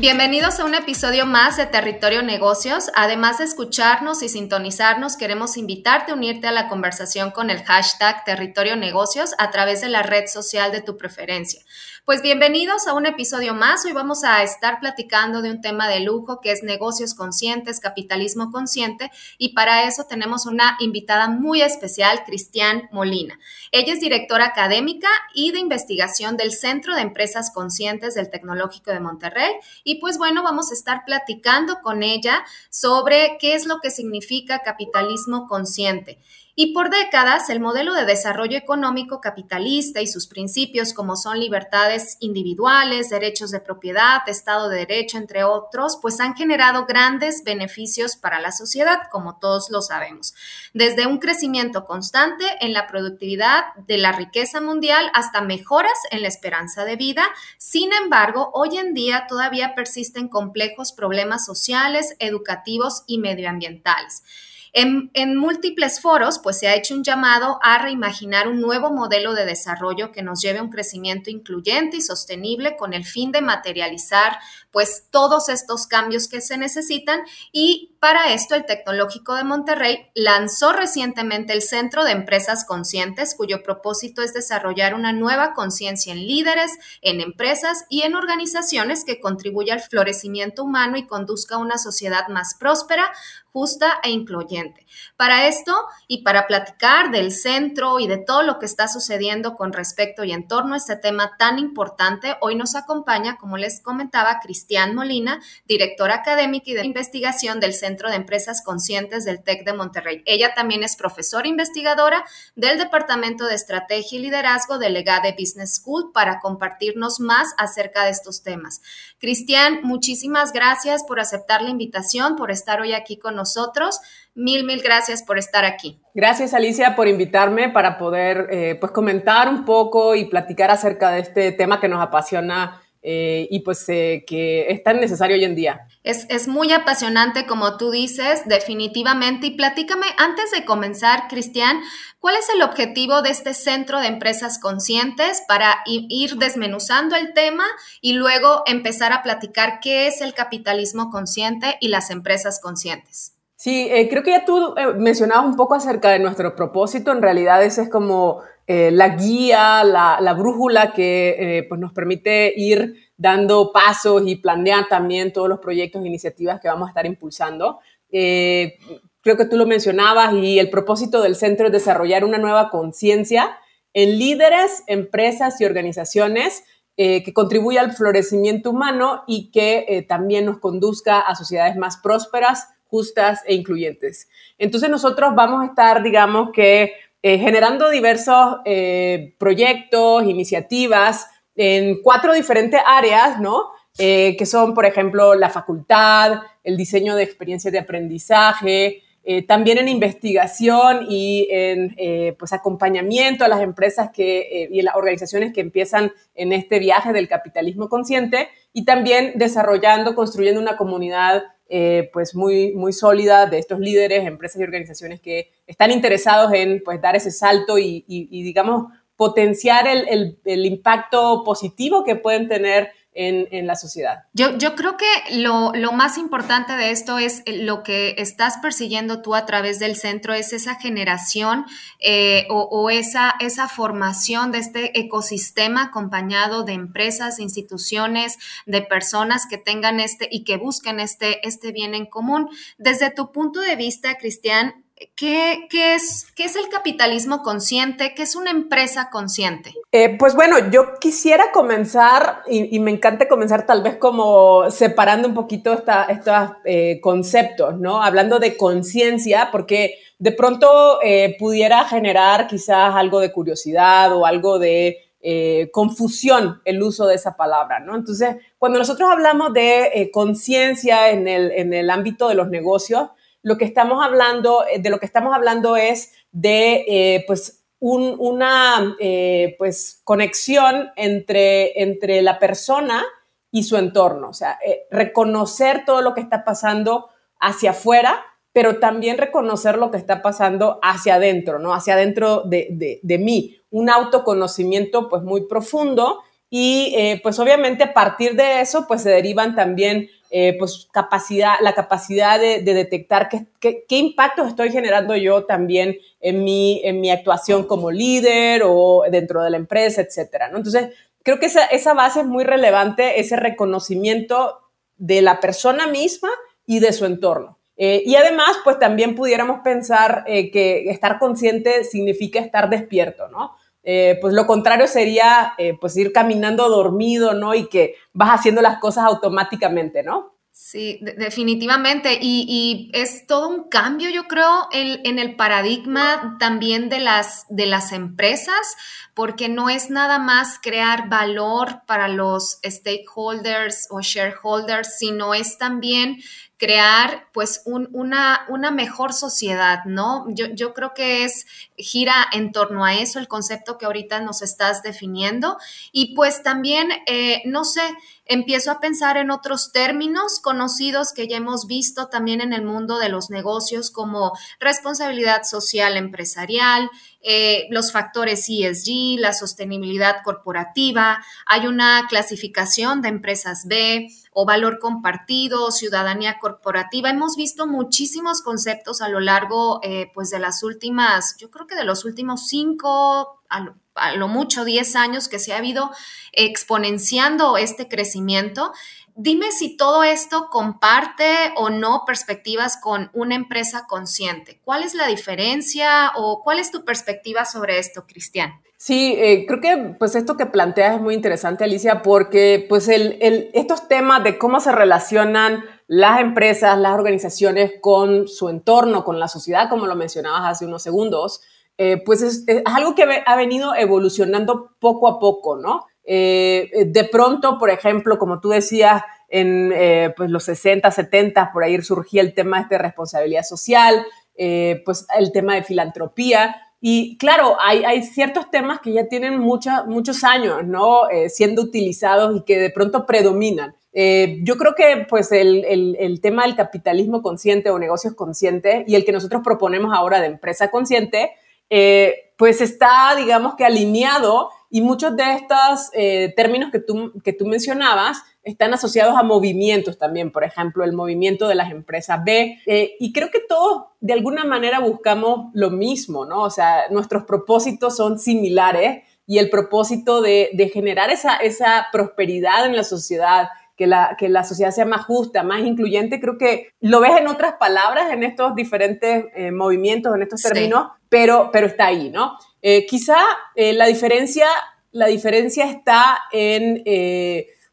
Bienvenidos a un episodio más de Territorio Negocios. Además de escucharnos y sintonizarnos, queremos invitarte a unirte a la conversación con el hashtag Territorio Negocios a través de la red social de tu preferencia. Pues bienvenidos a un episodio más. Hoy vamos a estar platicando de un tema de lujo que es negocios conscientes, capitalismo consciente y para eso tenemos una invitada muy especial, Cristian Molina. Ella es directora académica y de investigación del Centro de Empresas Conscientes del Tecnológico de Monterrey y pues bueno, vamos a estar platicando con ella sobre qué es lo que significa capitalismo consciente. Y por décadas, el modelo de desarrollo económico capitalista y sus principios, como son libertades individuales, derechos de propiedad, Estado de Derecho, entre otros, pues han generado grandes beneficios para la sociedad, como todos lo sabemos. Desde un crecimiento constante en la productividad de la riqueza mundial hasta mejoras en la esperanza de vida. Sin embargo, hoy en día todavía persisten complejos problemas sociales, educativos y medioambientales. En, múltiples foros, pues se ha hecho un llamado a reimaginar un nuevo modelo de desarrollo que nos lleve a un crecimiento incluyente y sostenible con el fin de materializar, pues, todos estos cambios que se necesitan. Y para esto, el Tecnológico de Monterrey lanzó recientemente el Centro de Empresas Conscientes, cuyo propósito es desarrollar una nueva conciencia en líderes, en empresas y en organizaciones que contribuya al florecimiento humano y conduzca a una sociedad más próspera, justa e incluyente. Para esto y para platicar del centro y de todo lo que está sucediendo con respecto y en torno a este tema tan importante, hoy nos acompaña, como les comentaba, Cristian Molina, directora académica y de investigación del Centro de Empresas Conscientes del TEC de Monterrey. Ella también es profesora investigadora del Departamento de Estrategia y Liderazgo de Legade Business School para compartirnos más acerca de estos temas. Cristian, muchísimas gracias por aceptar la invitación, por estar hoy aquí con nosotros. Mil, mil gracias por estar aquí. Gracias Alicia por invitarme para poder eh, pues comentar un poco y platicar acerca de este tema que nos apasiona eh, y pues eh, que es tan necesario hoy en día. Es, es, muy apasionante, como tú dices, definitivamente. Y platícame, antes de comenzar, Cristian, ¿cuál es el objetivo de este centro de empresas conscientes para ir desmenuzando el tema y luego empezar a platicar qué es el capitalismo consciente y las empresas conscientes? Sí, eh, creo que ya tú mencionabas un poco acerca de nuestro propósito. En realidad ese es como eh, la guía, la, brújula que eh, pues nos permite ir dando pasos y planear también todos los proyectos e iniciativas que vamos a estar impulsando. Eh, creo que tú lo mencionabas y el propósito del centro es desarrollar una nueva conciencia en líderes, empresas y organizaciones que contribuya al florecimiento humano y que también nos conduzca a sociedades más prósperas, justas e incluyentes. Entonces nosotros vamos a estar, digamos que, eh, generando diversos eh, proyectos, iniciativas en cuatro diferentes áreas, ¿no? Eh, que son, por ejemplo, la facultad, el diseño de experiencias de aprendizaje, también en investigación y en pues acompañamiento a las empresas que, y las organizaciones que empiezan en este viaje del capitalismo consciente y también desarrollando, construyendo una comunidad eh, pues muy, muy sólida de estos líderes, empresas y organizaciones que están interesados en pues, dar ese salto y, digamos, potenciar el, el, impacto positivo que pueden tener en, la sociedad. Yo, creo que lo, más importante de esto es eh, lo que estás persiguiendo tú a través del centro, es esa generación eh, o, esa, esa formación de este ecosistema acompañado de empresas, instituciones, de personas que tengan este y que busquen este, este bien en común. Desde tu punto de vista, Cristian, ¿qué, es, qué es el capitalismo consciente? ¿Qué es una empresa consciente? Eh, pues bueno, yo quisiera comenzar, y, me encanta comenzar tal vez como separando un poquito estos eh, conceptos, ¿no? Hablando de conciencia, porque de pronto eh, pudiera generar quizás algo de curiosidad o algo de confusión el uso de esa palabra, ¿no? Entonces, cuando nosotros hablamos de conciencia en el, en el, ámbito de los negocios, lo que estamos hablando, eh, de lo que estamos hablando es de, pues, una, pues, conexión entre, entre la persona y su entorno, o sea, reconocer todo lo que está pasando hacia afuera, pero también reconocer lo que está pasando hacia adentro, ¿no? Hacia adentro de, de, mí un autoconocimiento pues muy profundo y eh, pues obviamente a partir de eso pues se derivan también eh, pues capacidad, la capacidad de, detectar qué, qué, impactos estoy generando yo también en mi, en mi actuación como líder o dentro de la empresa, etcétera, ¿no? Entonces, creo que esa, esa base es muy relevante, ese reconocimiento de la persona misma y de su entorno. Eh, y además, pues también pudiéramos pensar eh, que estar consciente significa estar despierto, ¿no? Eh, pues lo contrario sería pues ir caminando dormido, ¿no? Y que vas haciendo las cosas automáticamente, ¿no? Sí, definitivamente. Y, es todo un cambio, yo creo, en, en, el paradigma también de las, de las empresas, porque no es nada más crear valor para los stakeholders o shareholders, sino es también crear pues una, mejor sociedad, ¿no? Yo, yo, creo que es, gira en torno a eso el concepto que ahorita nos estás definiendo y pues también, eh, no sé, empiezo a pensar en otros términos conocidos que ya hemos visto también en el mundo de los negocios como responsabilidad social empresarial, eh, los factores ESG, la sostenibilidad corporativa, hay una clasificación de empresas B o valor compartido, ciudadanía corporativa. Hemos visto muchísimos conceptos a lo largo eh, pues de las últimas, yo creo que de los últimos cinco, a lo, mucho diez años que se ha habido exponenciando este crecimiento. Dime si todo esto comparte o no perspectivas con una empresa consciente. ¿Cuál es la diferencia o cuál es tu perspectiva sobre esto, Cristian? Sí, eh, creo que pues esto que planteas es muy interesante, Alicia, porque pues el, estos temas de cómo se relacionan las empresas, las organizaciones con su entorno, con la sociedad, como lo mencionabas hace unos segundos, eh, pues es, algo que ha venido evolucionando poco a poco, ¿no? Eh, de pronto, por ejemplo, como tú decías, en pues los 60, 70, por ahí surgía el tema de responsabilidad social, pues el tema de filantropía, y claro, hay, hay, ciertos temas que ya tienen muchos años, ¿no? Eh, siendo utilizados y que de pronto predominan. Eh, yo creo que pues el, el, tema del capitalismo consciente o negocios conscientes y el que nosotros proponemos ahora de empresa consciente, eh, pues está, digamos que alineado y muchos de estos términos que tú, que tú mencionabas están asociados a movimientos también, por ejemplo, el movimiento de las empresas B. Eh, y creo que todos de alguna manera buscamos lo mismo, ¿no? O sea, nuestros propósitos son similares y el propósito de, generar esa, esa prosperidad en la sociedad, que la, que la sociedad sea más justa, más incluyente, creo que lo ves en otras palabras, en estos diferentes eh, movimientos, en estos términos, pero, pero está ahí, ¿no? Eh, quizá la, diferencia, la diferencia está en,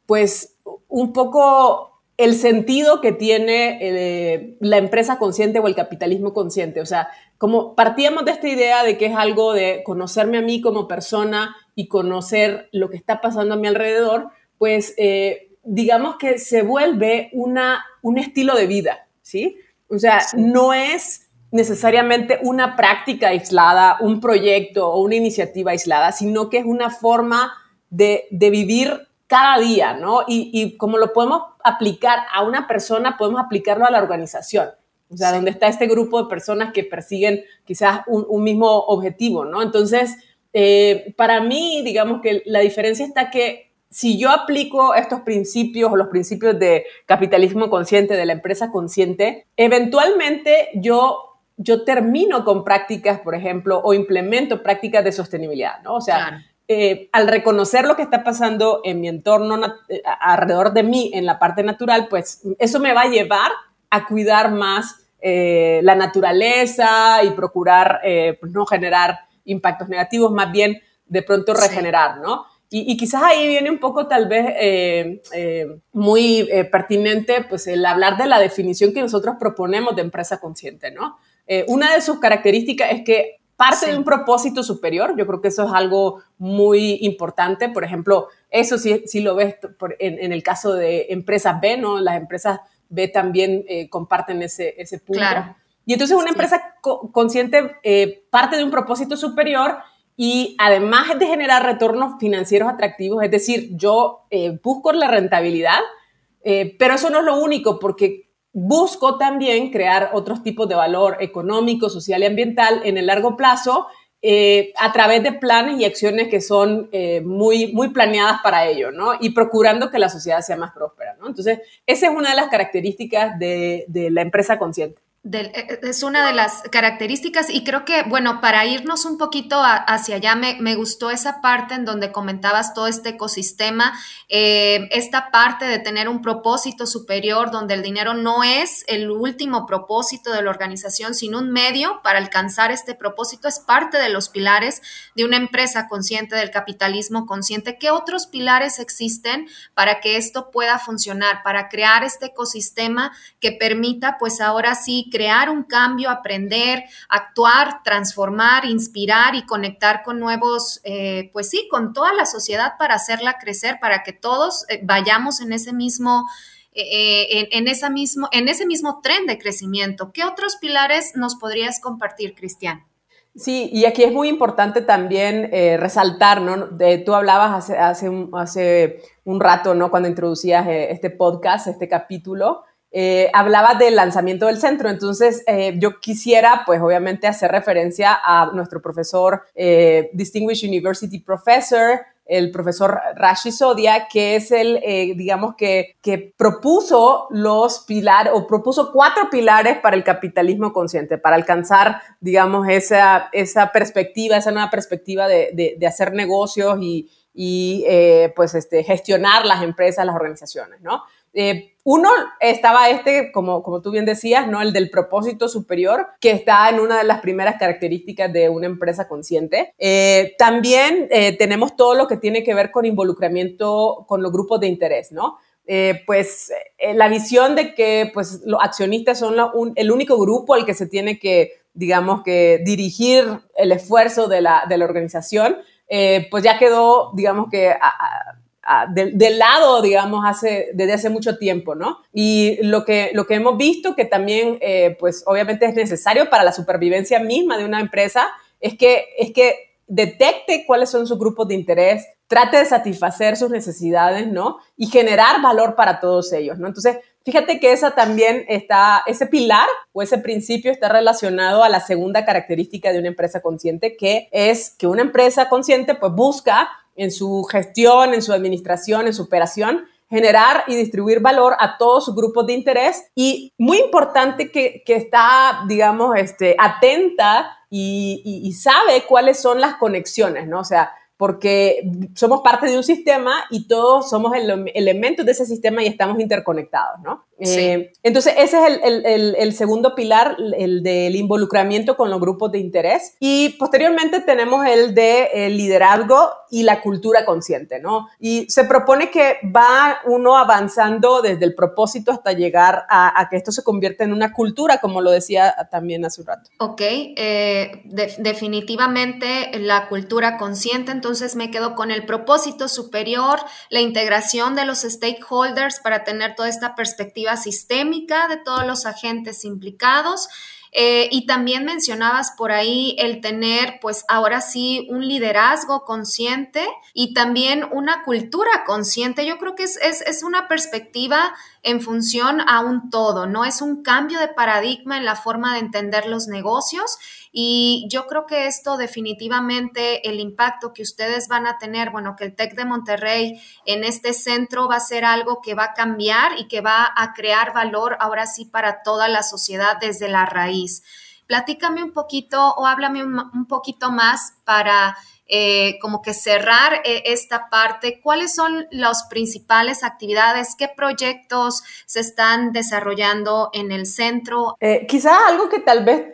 pues, un poco el sentido que tiene eh, la empresa consciente o el capitalismo consciente. O sea, como partíamos de esta idea de que es algo de conocerme a mí como persona y conocer lo que está pasando a mi alrededor, pues eh, digamos que se vuelve una, un estilo de vida, ¿sí? O sea, no es necesariamente una práctica aislada, un proyecto o una iniciativa aislada, sino que es una forma de, de vivir cada día, ¿no? Y, como lo podemos aplicar a una persona, podemos aplicarlo a la organización. O sea, donde está este grupo de personas que persiguen quizás un, mismo objetivo, ¿no? Entonces, eh, para mí, digamos que la diferencia está que si yo aplico estos principios o los principios de capitalismo consciente, de la empresa consciente, eventualmente yo yo termino con prácticas, por ejemplo, o implemento prácticas de sostenibilidad, ¿no? O sea, eh, al reconocer lo que está pasando en mi entorno, alrededor de mí, en la parte natural, pues eso me va a llevar a cuidar más eh, la naturaleza y procurar pues no generar impactos negativos, más bien de pronto regenerar, ¿no? Y, quizás ahí viene un poco tal vez eh, eh, muy eh, pertinente pues el hablar de la definición que nosotros proponemos de empresa consciente, ¿no? una de sus características es que parte de un propósito superior, yo creo que eso es algo muy importante, por ejemplo, eso sí, sí lo ves en, el caso de empresas B, ¿no? Las empresas B también comparten ese, ese punto. Claro. Y entonces una empresa consciente parte de un propósito superior y además de generar retornos financieros atractivos, es decir, yo eh, busco la rentabilidad, eh, pero eso no es lo único, porque busco también crear otros tipos de valor económico, social y ambiental en el largo plazo eh, a través de planes y acciones que son muy, muy planeadas para ello, ¿no? Y procurando que la sociedad sea más próspera, ¿no? Entonces, esa es una de las características de la empresa consciente. Eh, eh, es una de las características y creo que, bueno, para irnos un poquito hacia allá, me, gustó esa parte en donde comentabas todo este ecosistema, eh, esta parte de tener un propósito superior donde el dinero no es el último propósito de la organización, sino un medio para alcanzar este propósito, es parte de los pilares de una empresa consciente del capitalismo consciente. ¿Qué otros pilares existen para que esto pueda funcionar, para crear este ecosistema que permita, pues ahora sí, crear un cambio, aprender, actuar, transformar, inspirar y conectar con nuevos, eh, pues sí, con toda la sociedad para hacerla crecer, para que todos eh, vayamos en ese mismo... Eh, en, esa mismo, en ese mismo tren de crecimiento. ¿Qué otros pilares nos podrías compartir, Cristian? Sí, y aquí es muy importante también resaltar, ¿no? Tú hablabas hace un rato, ¿no? Cuando introducías este podcast, este capítulo, eh, hablaba del lanzamiento del centro. Entonces, eh, yo quisiera, pues obviamente, hacer referencia a nuestro profesor, eh, Distinguished University Professor, el profesor Rashi Sodia, que es el, digamos, que, que propuso los pilares, o propuso cuatro pilares para el capitalismo consciente, para alcanzar, digamos, esa, esa perspectiva, esa nueva perspectiva de, de, hacer negocios y, y pues, este, gestionar las empresas, las organizaciones, ¿no? Uno estaba este, como, como tú bien decías, ¿no? El del propósito superior, que está en una de las primeras características de una empresa consciente. Eh, también eh, tenemos todo lo que tiene que ver con involucramiento con los grupos de interés, ¿no? Eh, pues la visión de que pues, los accionistas son el único grupo al que se tiene que, digamos, que dirigir el esfuerzo de la, de la organización, pues ya quedó, digamos que... A, del lado, digamos, desde hace mucho tiempo, ¿no? Y lo que, lo que hemos visto que también, eh, pues obviamente es necesario para la supervivencia misma de una empresa, es que, es que detecte cuáles son sus grupos de interés, trate de satisfacer sus necesidades, ¿no? Y generar valor para todos ellos, ¿no? Entonces, fíjate que esa también está, ese pilar o ese principio está relacionado a la segunda característica de una empresa consciente, que es que una empresa consciente pues busca en su gestión, en su administración, en su operación, generar y distribuir valor a todos sus grupos de interés y muy importante que, está, digamos, este, atenta y, y, sabe cuáles son las conexiones, ¿no? O sea, porque somos parte de un sistema y todos somos elementos de ese sistema y estamos interconectados, ¿no? Eh, entonces, ese es el, segundo pilar, el del involucramiento con los grupos de interés. Y posteriormente tenemos el de liderazgo y la cultura consciente, ¿no? Y se propone que va uno avanzando desde el propósito hasta llegar a, que esto se convierta en una cultura, como lo decía también hace un rato. Ok, eh, definitivamente la cultura consciente, entonces me quedo con el propósito superior, la integración de los stakeholders para tener toda esta perspectiva sistémica de todos los agentes implicados. Eh, y también mencionabas por ahí el tener, pues ahora sí, un liderazgo consciente y también una cultura consciente. Yo creo que es, es, es una perspectiva en función a un todo, ¿no? Es un cambio de paradigma en la forma de entender los negocios y yo creo que esto definitivamente, el impacto que ustedes van a tener, bueno, que el TEC de Monterrey en este centro va a ser algo que va a cambiar y que va a crear valor ahora sí para toda la sociedad desde la raíz. Platícame un poquito o háblame un, poquito más para eh, como que cerrar eh, esta parte, ¿cuáles son las principales actividades? ¿Qué proyectos se están desarrollando en el centro? Eh, quizá algo que tal vez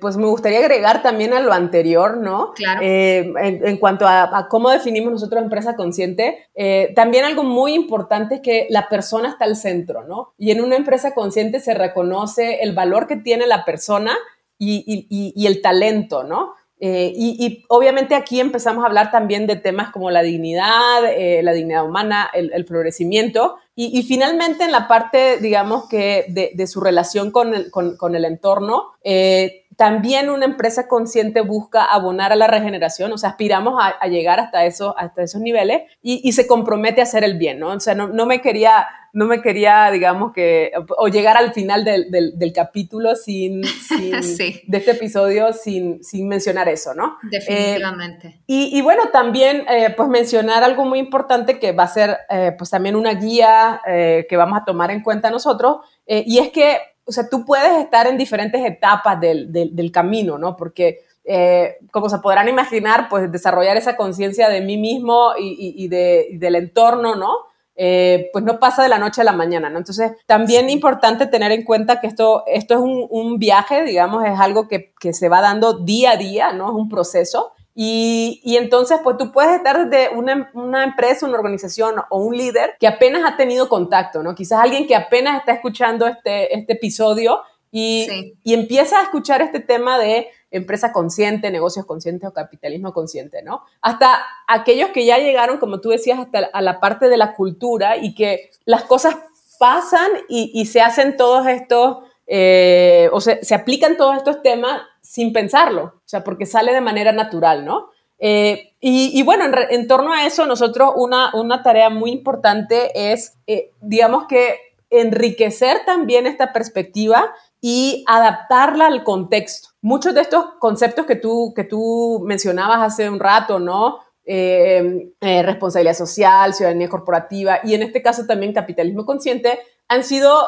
pues me gustaría agregar también a lo anterior, ¿no? Claro. En, cuanto a, cómo definimos nosotros empresa consciente, también algo muy importante es que la persona está al centro, ¿no? Y en una empresa consciente se reconoce el valor que tiene la persona y, y el talento, ¿no? Eh, y, obviamente aquí empezamos a hablar también de temas como la dignidad, eh, la dignidad humana, el, florecimiento. Y, finalmente en la parte, digamos que de, su relación con el, con, el entorno, eh, también una empresa consciente busca abonar a la regeneración, o sea, aspiramos a, llegar hasta, eso, hasta esos niveles y, se compromete a hacer el bien, ¿no? O sea, no, no, me quería, no me quería, digamos que, o llegar al final del, del, capítulo sin, de este episodio sin, sin mencionar eso, ¿no? Definitivamente. Eh, y, y, bueno, también, eh, pues mencionar algo muy importante que va a ser, eh, pues también una guía que vamos a tomar en cuenta nosotros, y es que o sea, tú puedes estar en diferentes etapas del, del, camino, ¿no? Porque, eh, como se podrán imaginar, pues desarrollar esa conciencia de mí mismo y, y, de, del entorno, ¿no? Eh, pues no pasa de la noche a la mañana, ¿no? Entonces, también es importante tener en cuenta que esto, esto es un, un viaje, digamos, es algo que, que, se va dando día a día, ¿no? Es un proceso y, y, entonces, pues tú puedes estar desde una, una, empresa, una organización o un líder que apenas ha tenido contacto, ¿no? Quizás alguien que apenas está escuchando este, este episodio y, y empieza a escuchar este tema de empresa consciente, negocios conscientes o capitalismo consciente, ¿no? Hasta aquellos que ya llegaron, como tú decías, hasta a la parte de la cultura y que las cosas pasan y, y se hacen todos estos, eh, o se, se aplican todos estos temas sin pensarlo, o sea, porque sale de manera natural, ¿no? Eh, y, bueno, en, torno a eso, nosotros una, una tarea muy importante es, eh, digamos que, enriquecer también esta perspectiva y adaptarla al contexto. Muchos de estos conceptos que tú, que tú mencionabas hace un rato, ¿no? Eh, responsabilidad social, ciudadanía corporativa y en este caso también capitalismo consciente, han sido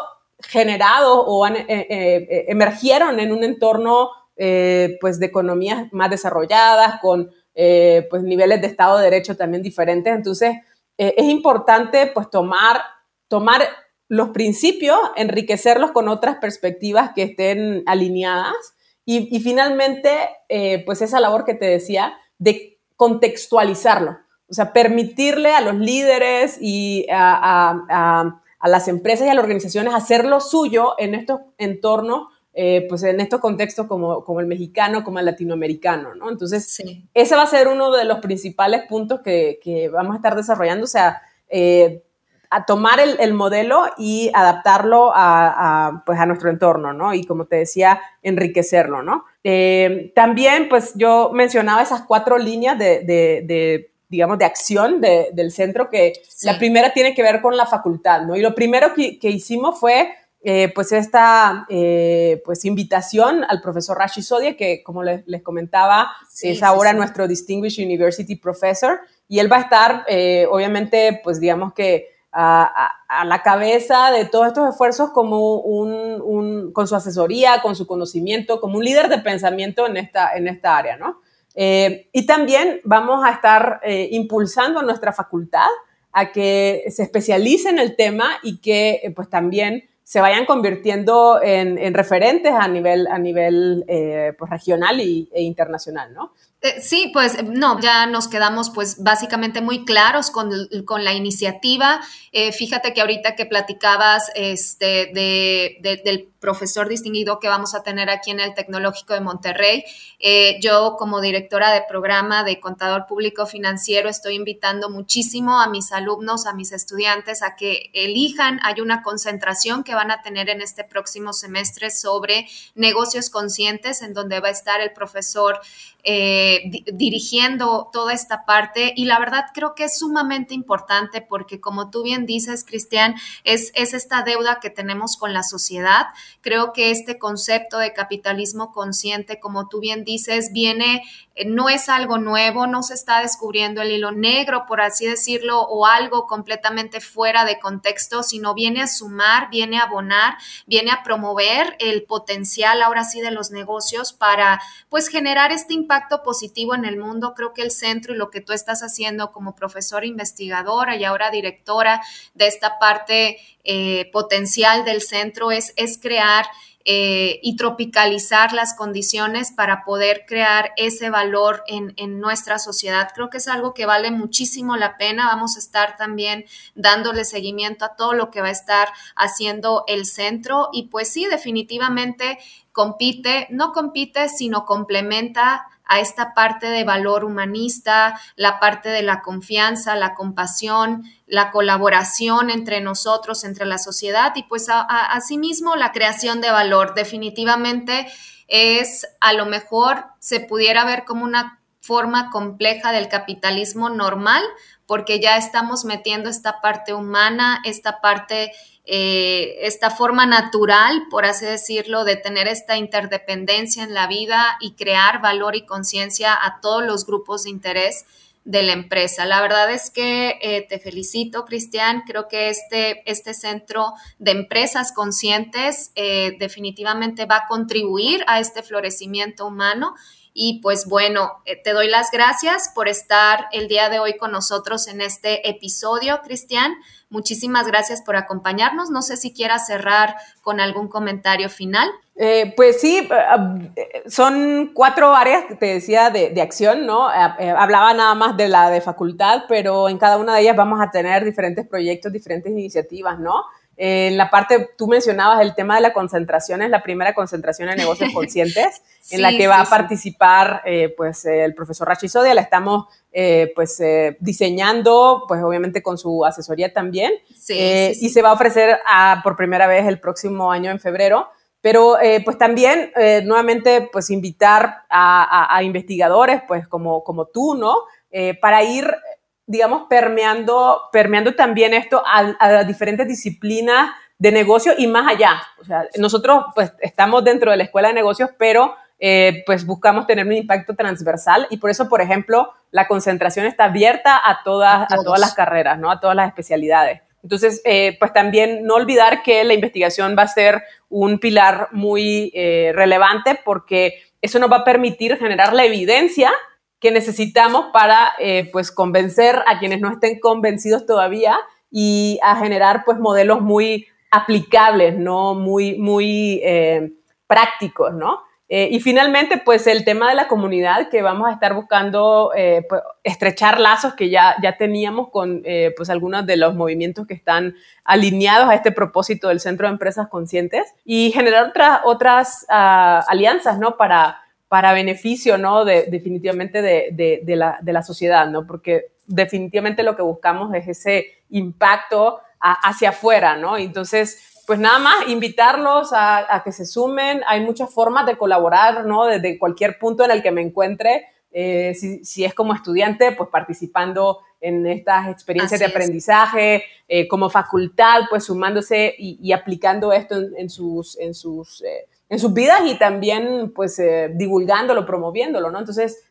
generados o han, emergieron en un entorno eh, pues de economías más desarrolladas, con eh, pues niveles de Estado de Derecho también diferentes. Entonces, eh, es importante pues tomar, tomar los principios, enriquecerlos con otras perspectivas que estén alineadas. Y, finalmente, pues esa labor que te decía de contextualizarlo, o sea, permitirle a los líderes y a, a, a las empresas y a las organizaciones hacer lo suyo en estos entornos eh, pues en estos contextos como, como, el mexicano, como el latinoamericano, ¿no? Entonces, ese va a ser uno de los principales puntos que, que vamos a estar desarrollando, o sea, eh, a tomar el, el, modelo y adaptarlo a, a, pues a nuestro entorno, ¿no? Y como te decía, enriquecerlo, ¿no? Eh, también, pues yo mencionaba esas cuatro líneas de, de, de digamos, de acción de, del centro, que la primera tiene que ver con la facultad, ¿no? Y lo primero que, que hicimos fue eh, pues esta eh, pues invitación al profesor Rashi Sodia, que como les, comentaba, es ahora nuestro Distinguished University Professor, y él va a estar, eh, obviamente, pues digamos que a, la cabeza de todos estos esfuerzos como un, con su asesoría, con su conocimiento, como un líder de pensamiento en esta, en esta área, ¿no? y también vamos a estar impulsando a nuestra facultad a que se especialice en el tema y que pues también se vayan convirtiendo en, referentes a nivel, a nivel eh, pues, regional y, e internacional, ¿no? Eh, sí, pues no, ya nos quedamos pues básicamente muy claros con, la iniciativa. Eh, fíjate que ahorita que platicabas este, de, del profesor distinguido que vamos a tener aquí en el Tecnológico de Monterrey, eh, yo como directora de programa de contador público financiero estoy invitando muchísimo a mis alumnos, a mis estudiantes a que elijan, hay una concentración que van a tener en este próximo semestre sobre negocios conscientes en donde va a estar el profesor eh, dirigiendo toda esta parte. Y la verdad creo que es sumamente importante porque como tú bien dices, Cristian, es, es esta deuda que tenemos con la sociedad. Creo que este concepto de capitalismo consciente, como tú bien dices, viene, eh, no es algo nuevo, no se está descubriendo el hilo negro, por así decirlo, o algo completamente fuera de contexto, sino viene a sumar, viene a abonar, viene a promover el potencial ahora sí de los negocios para pues generar este impacto positivo en el mundo. Creo que el centro y lo que tú estás haciendo como profesora investigadora y ahora directora de esta parte eh, potencial del centro es, es crear eh, y tropicalizar las condiciones para poder crear ese valor en, en, nuestra sociedad. Creo que es algo que vale muchísimo la pena. Vamos a estar también dándole seguimiento a todo lo que va a estar haciendo el centro y pues sí, definitivamente compite, no compite, sino complementa a esta parte de valor humanista, la parte de la confianza, la compasión, la colaboración entre nosotros, entre la sociedad y pues asimismo la creación de valor. Definitivamente es a lo mejor se pudiera ver como una forma compleja del capitalismo normal, porque ya estamos metiendo esta parte humana, esta parte eh, esta forma natural, por así decirlo, de tener esta interdependencia en la vida y crear valor y conciencia a todos los grupos de interés de la empresa. La verdad es que eh, te felicito, Cristian. Creo que este, este centro de empresas conscientes eh, definitivamente va a contribuir a este florecimiento humano. Y pues bueno, te doy las gracias por estar el día de hoy con nosotros en este episodio, Cristian. Muchísimas gracias por acompañarnos. No sé si quieras cerrar con algún comentario final. Eh, pues sí, eh, son cuatro áreas, te decía, de, acción, ¿no? Eh, hablaba nada más de la de facultad, pero en cada una de ellas vamos a tener diferentes proyectos, diferentes iniciativas, ¿no? En la parte, tú mencionabas el tema de la concentración, es la primera concentración de negocios conscientes, en la que va a participar pues el profesor Rachisodia, la estamos eh, pues eh, diseñando, pues obviamente con su asesoría también. Eh, y se va a ofrecer por primera vez el próximo año en febrero. Pero pues también nuevamente pues invitar a, investigadores pues como, como tú, ¿no? para ir digamos, permeando, permeando también esto a, a, diferentes disciplinas de negocio y más allá. O sea, nosotros pues estamos dentro de la escuela de negocios, pero eh, pues buscamos tener un impacto transversal y por eso, por ejemplo, la concentración está abierta a todas, a, todas las carreras, ¿no? A todas las especialidades. Entonces, eh, pues también no olvidar que la investigación va a ser un pilar muy eh, relevante porque eso nos va a permitir generar la evidencia que necesitamos para, pues, convencer a quienes no estén convencidos todavía y a generar, pues, modelos muy aplicables, ¿no? Muy, muy prácticos, ¿no? Eh, y finalmente, pues el tema de la comunidad, que vamos a estar buscando eh, pues, estrechar lazos que ya, ya teníamos con eh, pues algunos de los movimientos que están alineados a este propósito del Centro de Empresas Conscientes y generar otras otras ah, alianzas, ¿no? Para, para beneficio, ¿no? De, definitivamente de, de, de, la, de la sociedad, ¿no? Porque definitivamente lo que buscamos es ese impacto hacia afuera, ¿no? Entonces, pues nada más invitarlos a, que se sumen. Hay muchas formas de colaborar, ¿no? Desde cualquier punto en el que me encuentre. Eh, si, es como estudiante, pues participando en estas experiencias de aprendizaje, eh, como facultad, pues sumándose y, aplicando esto en, sus, en, sus, eh, en sus vidas y también pues divulgándolo, promoviéndolo, ¿no? Entonces,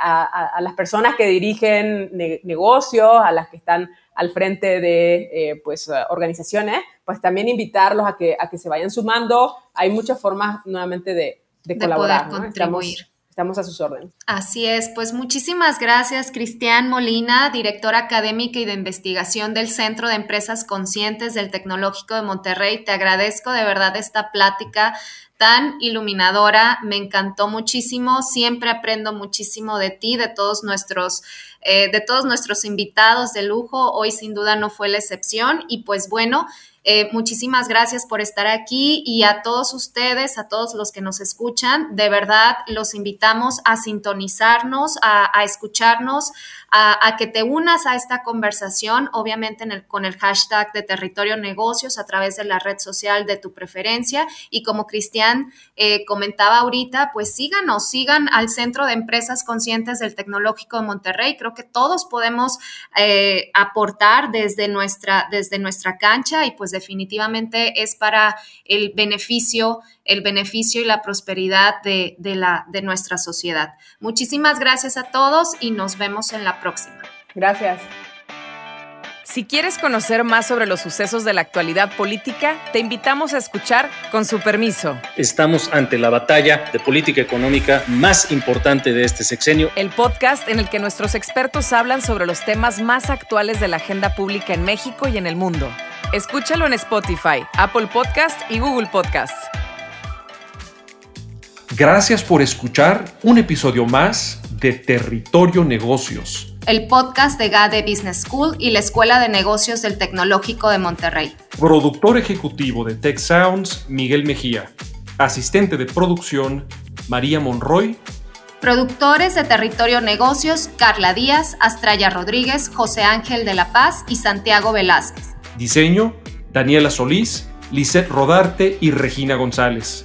a, las personas que dirigen negocios, a las que están al frente de eh, pues, organizaciones, pues también invitarlos a que, a que se vayan sumando. Hay muchas formas nuevamente de, de, colaborar. Poder contribuir. Estamos, a sus órdenes. Así es, pues muchísimas gracias, Cristian Molina, directora académica y de investigación del Centro de Empresas Conscientes del Tecnológico de Monterrey. Te agradezco de verdad esta plática tan iluminadora, me encantó muchísimo, siempre aprendo muchísimo de ti, de todos nuestros, eh, de todos nuestros invitados de lujo, hoy sin duda no fue la excepción. Y pues bueno, eh, muchísimas gracias por estar aquí y a todos ustedes, a todos los que nos escuchan, de verdad los invitamos a sintonizarnos, a, a escucharnos, a, que te unas a esta conversación, obviamente con el hashtag de territorio negocios a través de la red social de tu preferencia. Y como Cristian eh, comentaba ahorita, pues síganos, sigan al Centro de Empresas Conscientes del Tecnológico de Monterrey. Creo que todos podemos eh, aportar desde nuestra, desde nuestra cancha y pues definitivamente es para el beneficio, el beneficio y la prosperidad de, la, de nuestra sociedad. Muchísimas gracias a todos y nos vemos en la próxima. Gracias. Si quieres conocer más sobre los sucesos de la actualidad política, te invitamos a escuchar Con su permiso. Estamos ante la batalla de política económica más importante de este sexenio. El podcast en el que nuestros expertos hablan sobre los temas más actuales de la agenda pública en México y en el mundo. Escúchalo en Spotify, Apple Podcast y Google Podcast. Gracias por escuchar un episodio más de Territorio Negocios el podcast de GADE Business School y la Escuela de Negocios del Tecnológico de Monterrey. Productor ejecutivo de Tech Sounds, Miguel Mejía. Asistente de producción, María Monroy. Productores de Territorio Negocios, Carla Díaz, Astraya Rodríguez, José Ángel de la Paz y Santiago Velázquez. Diseño, Daniela Solís, Lisette Rodarte y Regina González.